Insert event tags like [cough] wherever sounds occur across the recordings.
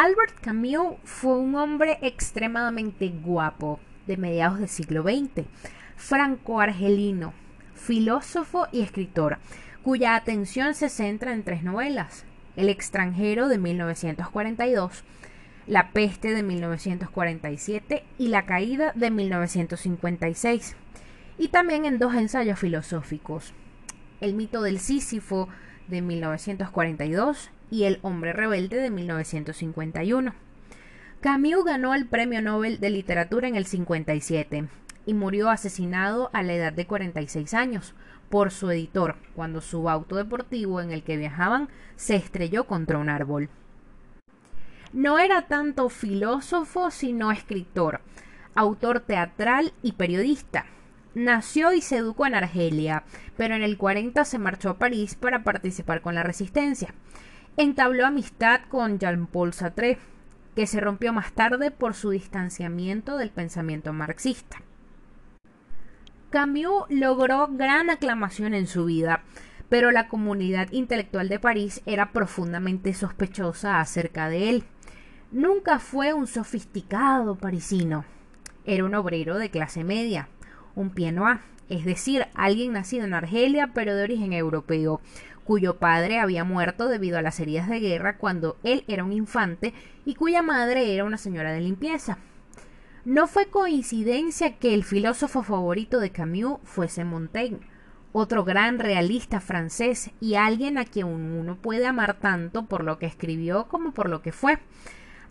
Albert Camus fue un hombre extremadamente guapo de mediados del siglo XX, franco-argelino, filósofo y escritor, cuya atención se centra en tres novelas, El extranjero de 1942, La peste de 1947 y La caída de 1956, y también en dos ensayos filosóficos, El mito del Sísifo de 1942 y El hombre rebelde de 1951. Camus ganó el Premio Nobel de Literatura en el 57 y murió asesinado a la edad de 46 años por su editor cuando su auto deportivo en el que viajaban se estrelló contra un árbol. No era tanto filósofo sino escritor, autor teatral y periodista. Nació y se educó en Argelia, pero en el 40 se marchó a París para participar con la resistencia. Entabló amistad con Jean-Paul Sartre, que se rompió más tarde por su distanciamiento del pensamiento marxista. Camus logró gran aclamación en su vida, pero la comunidad intelectual de París era profundamente sospechosa acerca de él. Nunca fue un sofisticado parisino. Era un obrero de clase media, un pienois, es decir, alguien nacido en Argelia pero de origen europeo, cuyo padre había muerto debido a las heridas de guerra cuando él era un infante y cuya madre era una señora de limpieza. No fue coincidencia que el filósofo favorito de Camus fuese Montaigne, otro gran realista francés y alguien a quien uno puede amar tanto por lo que escribió como por lo que fue.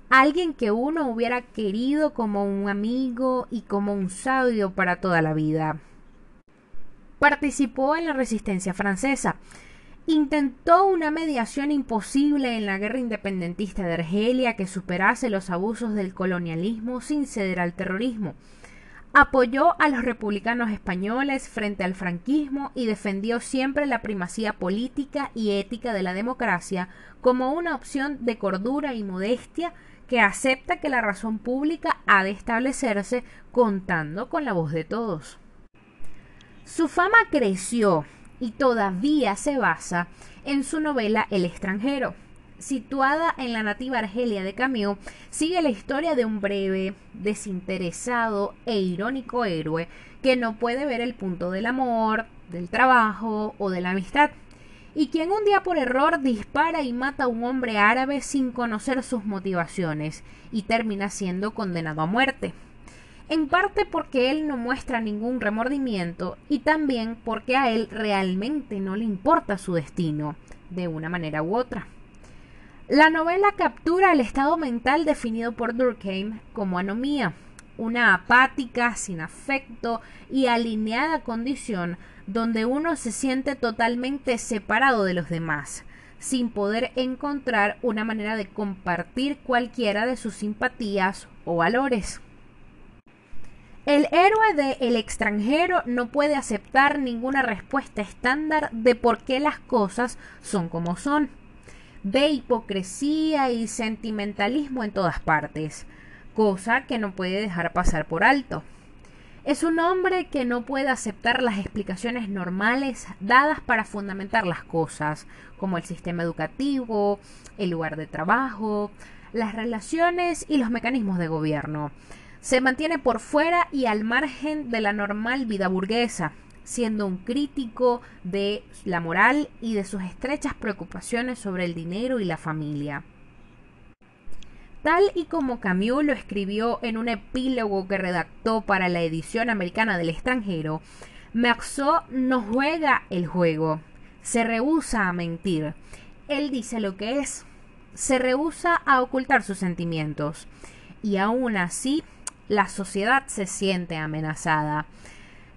Alguien que uno hubiera querido como un amigo y como un sabio para toda la vida. Participó en la resistencia francesa, intentó una mediación imposible en la guerra independentista de Argelia que superase los abusos del colonialismo sin ceder al terrorismo. Apoyó a los republicanos españoles frente al franquismo y defendió siempre la primacía política y ética de la democracia como una opción de cordura y modestia que acepta que la razón pública ha de establecerse contando con la voz de todos. Su fama creció y todavía se basa en su novela El extranjero. Situada en la nativa Argelia de Camus, sigue la historia de un breve, desinteresado e irónico héroe que no puede ver el punto del amor, del trabajo o de la amistad, y quien un día por error dispara y mata a un hombre árabe sin conocer sus motivaciones y termina siendo condenado a muerte en parte porque él no muestra ningún remordimiento y también porque a él realmente no le importa su destino, de una manera u otra. La novela captura el estado mental definido por Durkheim como anomía, una apática, sin afecto y alineada condición donde uno se siente totalmente separado de los demás, sin poder encontrar una manera de compartir cualquiera de sus simpatías o valores. El héroe de El extranjero no puede aceptar ninguna respuesta estándar de por qué las cosas son como son. Ve hipocresía y sentimentalismo en todas partes, cosa que no puede dejar pasar por alto. Es un hombre que no puede aceptar las explicaciones normales dadas para fundamentar las cosas, como el sistema educativo, el lugar de trabajo, las relaciones y los mecanismos de gobierno se mantiene por fuera y al margen de la normal vida burguesa, siendo un crítico de la moral y de sus estrechas preocupaciones sobre el dinero y la familia. Tal y como Camus lo escribió en un epílogo que redactó para la edición americana del extranjero, Marceau no juega el juego, se rehúsa a mentir. Él dice lo que es, se rehúsa a ocultar sus sentimientos, y aún así la sociedad se siente amenazada.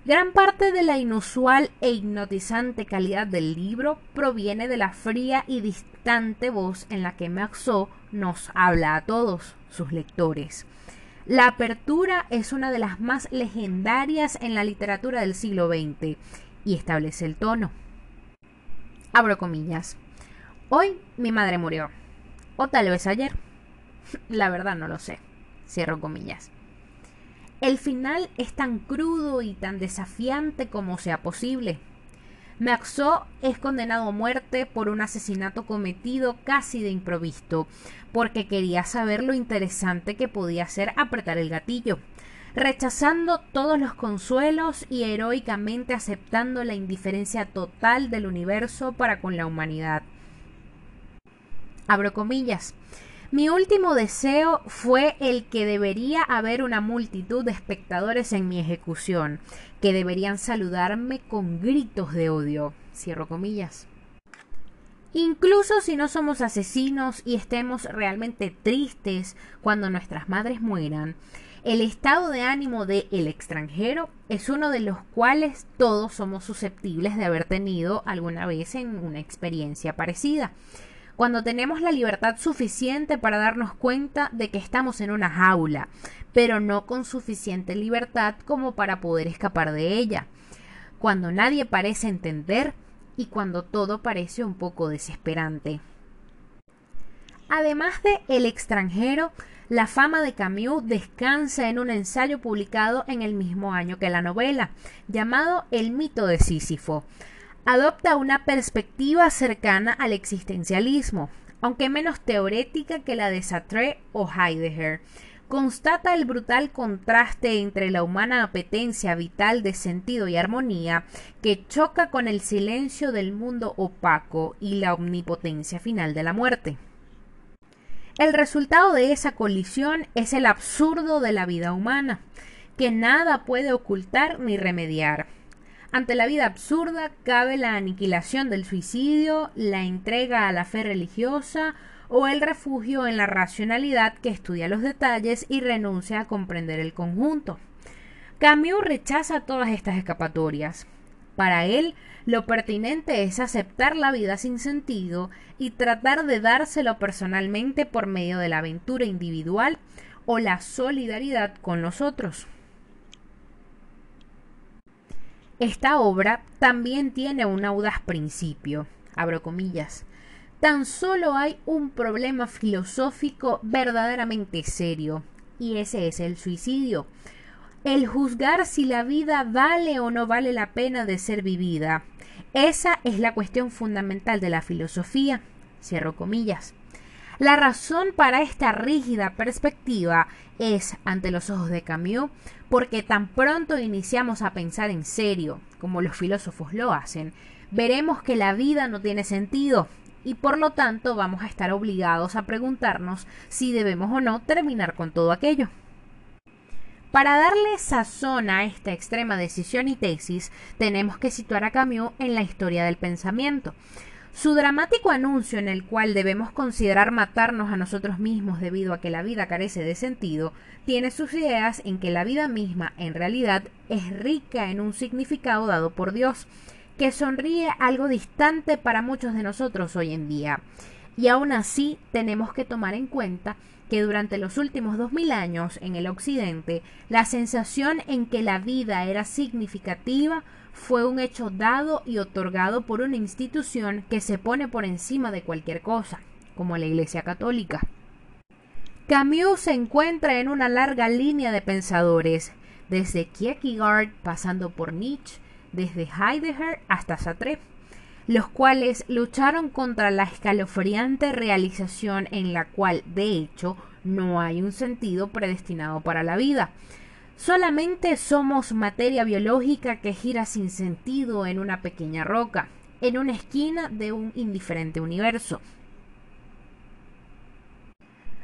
Gran parte de la inusual e hipnotizante calidad del libro proviene de la fría y distante voz en la que Maxo nos habla a todos sus lectores. La apertura es una de las más legendarias en la literatura del siglo XX y establece el tono. Abro comillas. Hoy mi madre murió. O tal vez ayer. [laughs] La verdad no lo sé. Cierro comillas. El final es tan crudo y tan desafiante como sea posible. Maxo es condenado a muerte por un asesinato cometido casi de improviso, porque quería saber lo interesante que podía ser apretar el gatillo rechazando todos los consuelos y heroicamente aceptando la indiferencia total del universo para con la humanidad. Abro comillas. Mi último deseo fue el que debería haber una multitud de espectadores en mi ejecución, que deberían saludarme con gritos de odio. Cierro comillas. Incluso si no somos asesinos y estemos realmente tristes cuando nuestras madres mueran, el estado de ánimo de el extranjero es uno de los cuales todos somos susceptibles de haber tenido alguna vez en una experiencia parecida. Cuando tenemos la libertad suficiente para darnos cuenta de que estamos en una jaula, pero no con suficiente libertad como para poder escapar de ella. Cuando nadie parece entender y cuando todo parece un poco desesperante. Además de El extranjero, la fama de Camus descansa en un ensayo publicado en el mismo año que la novela, llamado El mito de Sísifo. Adopta una perspectiva cercana al existencialismo, aunque menos teorética que la de Sartre o Heidegger. Constata el brutal contraste entre la humana apetencia vital de sentido y armonía que choca con el silencio del mundo opaco y la omnipotencia final de la muerte. El resultado de esa colisión es el absurdo de la vida humana, que nada puede ocultar ni remediar. Ante la vida absurda cabe la aniquilación del suicidio, la entrega a la fe religiosa o el refugio en la racionalidad que estudia los detalles y renuncia a comprender el conjunto. Camus rechaza todas estas escapatorias. Para él, lo pertinente es aceptar la vida sin sentido y tratar de dárselo personalmente por medio de la aventura individual o la solidaridad con los otros. Esta obra también tiene un audaz principio, abro comillas. Tan solo hay un problema filosófico verdaderamente serio, y ese es el suicidio el juzgar si la vida vale o no vale la pena de ser vivida. Esa es la cuestión fundamental de la filosofía. Cierro comillas. La razón para esta rígida perspectiva es, ante los ojos de Camus, porque tan pronto iniciamos a pensar en serio, como los filósofos lo hacen, veremos que la vida no tiene sentido y por lo tanto vamos a estar obligados a preguntarnos si debemos o no terminar con todo aquello. Para darle sazón a esta extrema decisión y tesis, tenemos que situar a Camus en la historia del pensamiento. Su dramático anuncio en el cual debemos considerar matarnos a nosotros mismos debido a que la vida carece de sentido, tiene sus ideas en que la vida misma en realidad es rica en un significado dado por Dios, que sonríe algo distante para muchos de nosotros hoy en día. Y aún así tenemos que tomar en cuenta que durante los últimos dos mil años en el Occidente la sensación en que la vida era significativa fue un hecho dado y otorgado por una institución que se pone por encima de cualquier cosa, como la Iglesia Católica. Camus se encuentra en una larga línea de pensadores, desde Kierkegaard pasando por Nietzsche, desde Heidegger hasta Sartre los cuales lucharon contra la escalofriante realización en la cual, de hecho, no hay un sentido predestinado para la vida. Solamente somos materia biológica que gira sin sentido en una pequeña roca, en una esquina de un indiferente universo.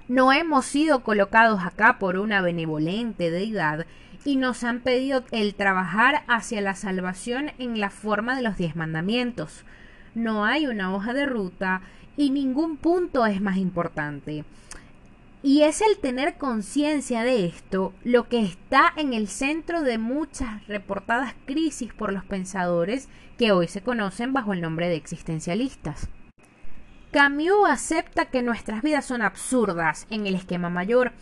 No hemos sido colocados acá por una benevolente deidad y nos han pedido el trabajar hacia la salvación en la forma de los diez mandamientos no hay una hoja de ruta y ningún punto es más importante. Y es el tener conciencia de esto lo que está en el centro de muchas reportadas crisis por los pensadores que hoy se conocen bajo el nombre de existencialistas. Camus acepta que nuestras vidas son absurdas en el esquema mayor,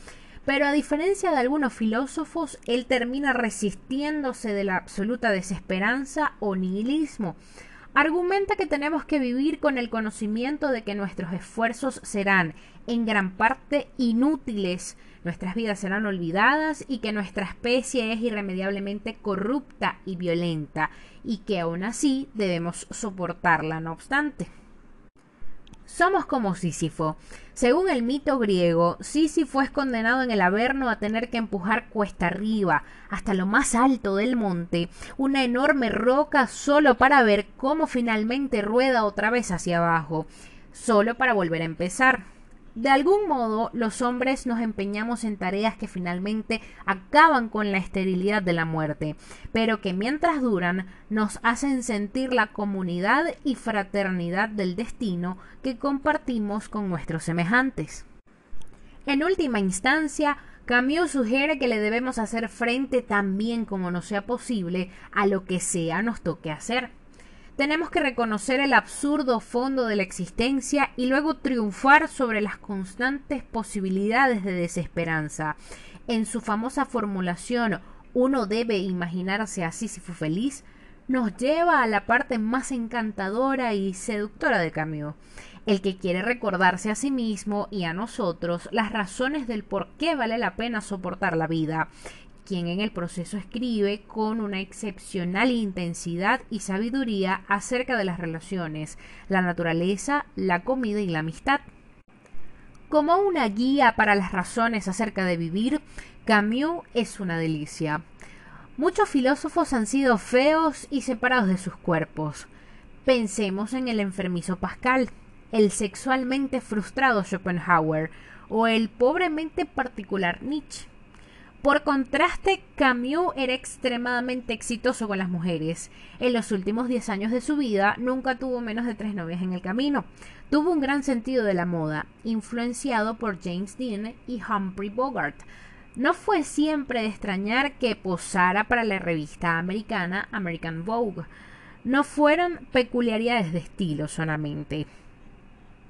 pero a diferencia de algunos filósofos, él termina resistiéndose de la absoluta desesperanza o nihilismo, argumenta que tenemos que vivir con el conocimiento de que nuestros esfuerzos serán en gran parte inútiles, nuestras vidas serán olvidadas y que nuestra especie es irremediablemente corrupta y violenta y que aún así debemos soportarla no obstante. Somos como Sísifo. Según el mito griego, Sísifo es condenado en el Averno a tener que empujar cuesta arriba, hasta lo más alto del monte, una enorme roca solo para ver cómo finalmente rueda otra vez hacia abajo, solo para volver a empezar. De algún modo, los hombres nos empeñamos en tareas que finalmente acaban con la esterilidad de la muerte, pero que mientras duran nos hacen sentir la comunidad y fraternidad del destino que compartimos con nuestros semejantes. En última instancia, Camus sugiere que le debemos hacer frente tan bien como nos sea posible a lo que sea nos toque hacer tenemos que reconocer el absurdo fondo de la existencia y luego triunfar sobre las constantes posibilidades de desesperanza. En su famosa formulación uno debe imaginarse así si fue feliz, nos lleva a la parte más encantadora y seductora de Camus, el que quiere recordarse a sí mismo y a nosotros las razones del por qué vale la pena soportar la vida, quien en el proceso escribe con una excepcional intensidad y sabiduría acerca de las relaciones, la naturaleza, la comida y la amistad. Como una guía para las razones acerca de vivir, Camus es una delicia. Muchos filósofos han sido feos y separados de sus cuerpos. Pensemos en el enfermizo Pascal, el sexualmente frustrado Schopenhauer o el pobremente particular Nietzsche. Por contraste, Camus era extremadamente exitoso con las mujeres. En los últimos 10 años de su vida nunca tuvo menos de tres novias en el camino. Tuvo un gran sentido de la moda, influenciado por James Dean y Humphrey Bogart. No fue siempre de extrañar que posara para la revista americana American Vogue. No fueron peculiaridades de estilo solamente.